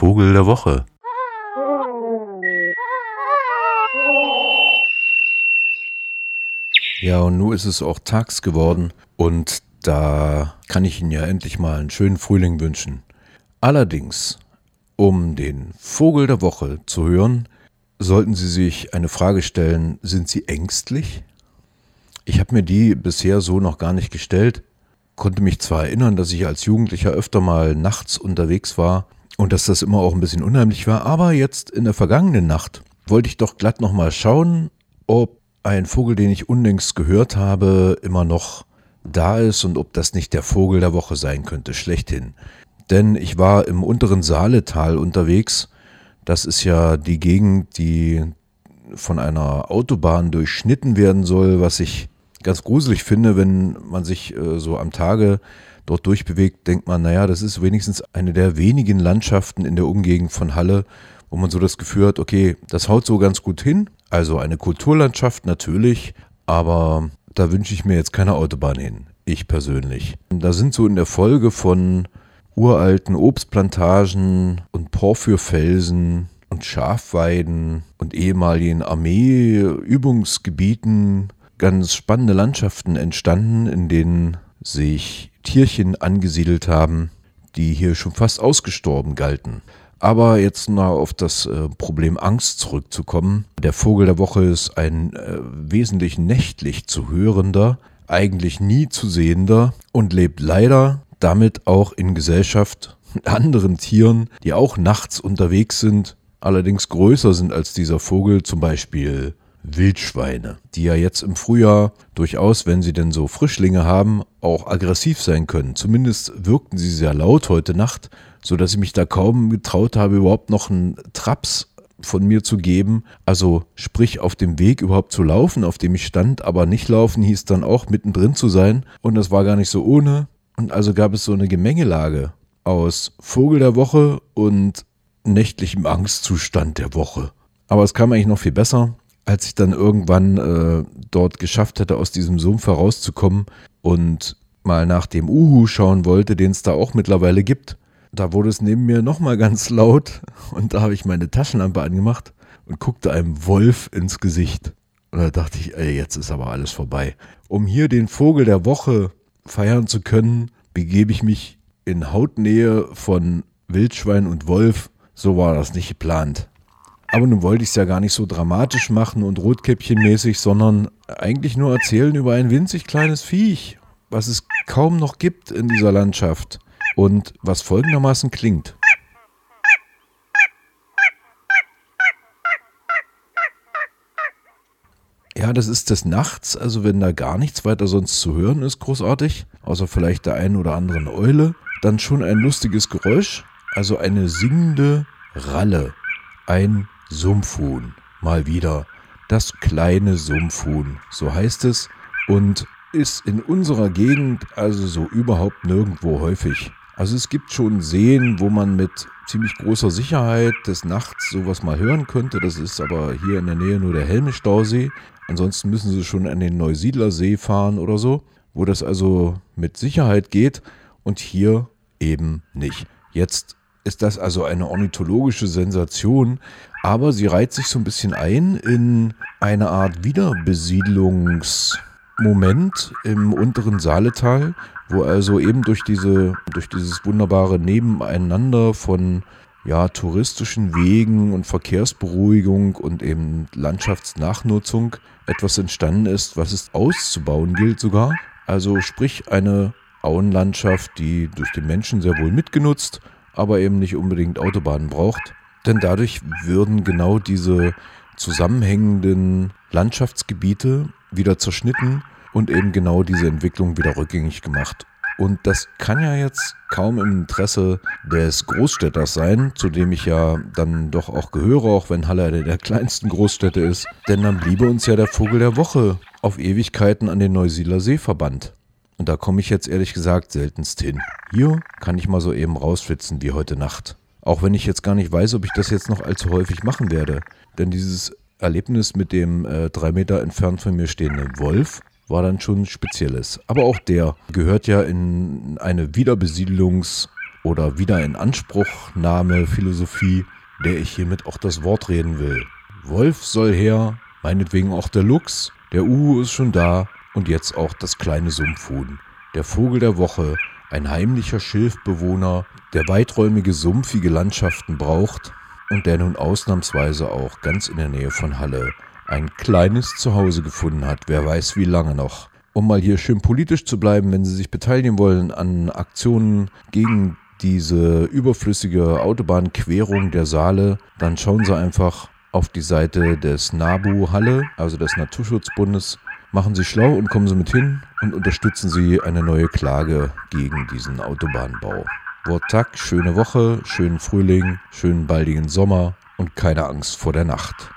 Vogel der Woche. Ja, und nun ist es auch tags geworden und da kann ich Ihnen ja endlich mal einen schönen Frühling wünschen. Allerdings, um den Vogel der Woche zu hören, sollten Sie sich eine Frage stellen, sind Sie ängstlich? Ich habe mir die bisher so noch gar nicht gestellt, konnte mich zwar erinnern, dass ich als Jugendlicher öfter mal nachts unterwegs war und dass das immer auch ein bisschen unheimlich war, aber jetzt in der vergangenen Nacht wollte ich doch glatt nochmal schauen, ob ein Vogel, den ich unlängst gehört habe, immer noch da ist und ob das nicht der Vogel der Woche sein könnte, schlechthin. Denn ich war im unteren Saaletal unterwegs. Das ist ja die Gegend, die von einer Autobahn durchschnitten werden soll, was ich ganz gruselig finde, wenn man sich äh, so am Tage dort durchbewegt, denkt man, naja, das ist wenigstens eine der wenigen Landschaften in der Umgegend von Halle, wo man so das Gefühl hat, okay, das haut so ganz gut hin. Also eine Kulturlandschaft natürlich, aber da wünsche ich mir jetzt keine Autobahn hin. Ich persönlich. Da sind so in der Folge von uralten Obstplantagen und Porphyrfelsen und Schafweiden und ehemaligen Armeeübungsgebieten ganz spannende Landschaften entstanden, in denen sich Tierchen angesiedelt haben, die hier schon fast ausgestorben galten. Aber jetzt noch auf das äh, Problem Angst zurückzukommen. Der Vogel der Woche ist ein äh, wesentlich nächtlich zu hörender, eigentlich nie zu sehender und lebt leider damit auch in Gesellschaft mit anderen Tieren, die auch nachts unterwegs sind, allerdings größer sind als dieser Vogel, zum Beispiel Wildschweine, die ja jetzt im Frühjahr durchaus, wenn sie denn so Frischlinge haben, auch aggressiv sein können. Zumindest wirkten sie sehr laut heute Nacht so dass ich mich da kaum getraut habe, überhaupt noch einen Traps von mir zu geben. Also sprich auf dem Weg überhaupt zu laufen, auf dem ich stand, aber nicht laufen hieß dann auch mittendrin zu sein. Und das war gar nicht so ohne. Und also gab es so eine Gemengelage aus Vogel der Woche und nächtlichem Angstzustand der Woche. Aber es kam eigentlich noch viel besser, als ich dann irgendwann äh, dort geschafft hätte, aus diesem Sumpf herauszukommen und mal nach dem Uhu schauen wollte, den es da auch mittlerweile gibt. Da wurde es neben mir nochmal ganz laut und da habe ich meine Taschenlampe angemacht und guckte einem Wolf ins Gesicht. Und da dachte ich, ey, jetzt ist aber alles vorbei. Um hier den Vogel der Woche feiern zu können, begebe ich mich in Hautnähe von Wildschwein und Wolf. So war das nicht geplant. Aber nun wollte ich es ja gar nicht so dramatisch machen und Rotkäppchenmäßig, sondern eigentlich nur erzählen über ein winzig kleines Viech, was es kaum noch gibt in dieser Landschaft und was folgendermaßen klingt. Ja, das ist des Nachts, also wenn da gar nichts weiter sonst zu hören ist, großartig, außer vielleicht der einen oder anderen Eule, dann schon ein lustiges Geräusch, also eine singende Ralle, ein Sumpfhuhn, mal wieder, das kleine Sumpfhuhn, so heißt es, und ist in unserer Gegend also so überhaupt nirgendwo häufig. Also es gibt schon Seen, wo man mit ziemlich großer Sicherheit des Nachts sowas mal hören könnte. Das ist aber hier in der Nähe nur der Helme-Stausee. Ansonsten müssen sie schon an den Neusiedlersee fahren oder so, wo das also mit Sicherheit geht und hier eben nicht. Jetzt ist das also eine ornithologische Sensation, aber sie reiht sich so ein bisschen ein in eine Art Wiederbesiedlungsmoment im unteren Saaletal, wo also eben durch diese, durch dieses wunderbare Nebeneinander von ja, touristischen Wegen und Verkehrsberuhigung und eben Landschaftsnachnutzung etwas entstanden ist, was es auszubauen gilt sogar. Also sprich eine Auenlandschaft, die durch den Menschen sehr wohl mitgenutzt, aber eben nicht unbedingt Autobahnen braucht. Denn dadurch würden genau diese zusammenhängenden Landschaftsgebiete wieder zerschnitten und eben genau diese Entwicklung wieder rückgängig gemacht. Und das kann ja jetzt kaum im Interesse des Großstädters sein, zu dem ich ja dann doch auch gehöre, auch wenn Halle eine der kleinsten Großstädte ist. Denn dann bliebe uns ja der Vogel der Woche auf Ewigkeiten an den Neusiedler See verbannt. Und da komme ich jetzt ehrlich gesagt seltenst hin. Hier kann ich mal so eben rausschwitzen wie heute Nacht. Auch wenn ich jetzt gar nicht weiß, ob ich das jetzt noch allzu häufig machen werde. Denn dieses Erlebnis mit dem äh, drei Meter entfernt von mir stehenden Wolf war dann schon Spezielles. Aber auch der gehört ja in eine Wiederbesiedlungs- oder Wiederinanspruchnahme Philosophie, der ich hiermit auch das Wort reden will. Wolf soll her, meinetwegen auch der Luchs, der Uhu ist schon da und jetzt auch das kleine Sumpfhuhn. Der Vogel der Woche, ein heimlicher Schilfbewohner, der weiträumige sumpfige Landschaften braucht und der nun ausnahmsweise auch ganz in der Nähe von Halle ein kleines Zuhause gefunden hat, wer weiß wie lange noch. Um mal hier schön politisch zu bleiben, wenn Sie sich beteiligen wollen an Aktionen gegen diese überflüssige Autobahnquerung der Saale, dann schauen Sie einfach auf die Seite des NABU Halle, also des Naturschutzbundes. Machen Sie schlau und kommen Sie mit hin und unterstützen Sie eine neue Klage gegen diesen Autobahnbau. Wortak, schöne Woche, schönen Frühling, schönen baldigen Sommer und keine Angst vor der Nacht.